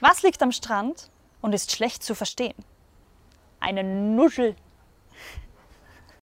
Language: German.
Was liegt am Strand und ist schlecht zu verstehen? Eine Nuschel.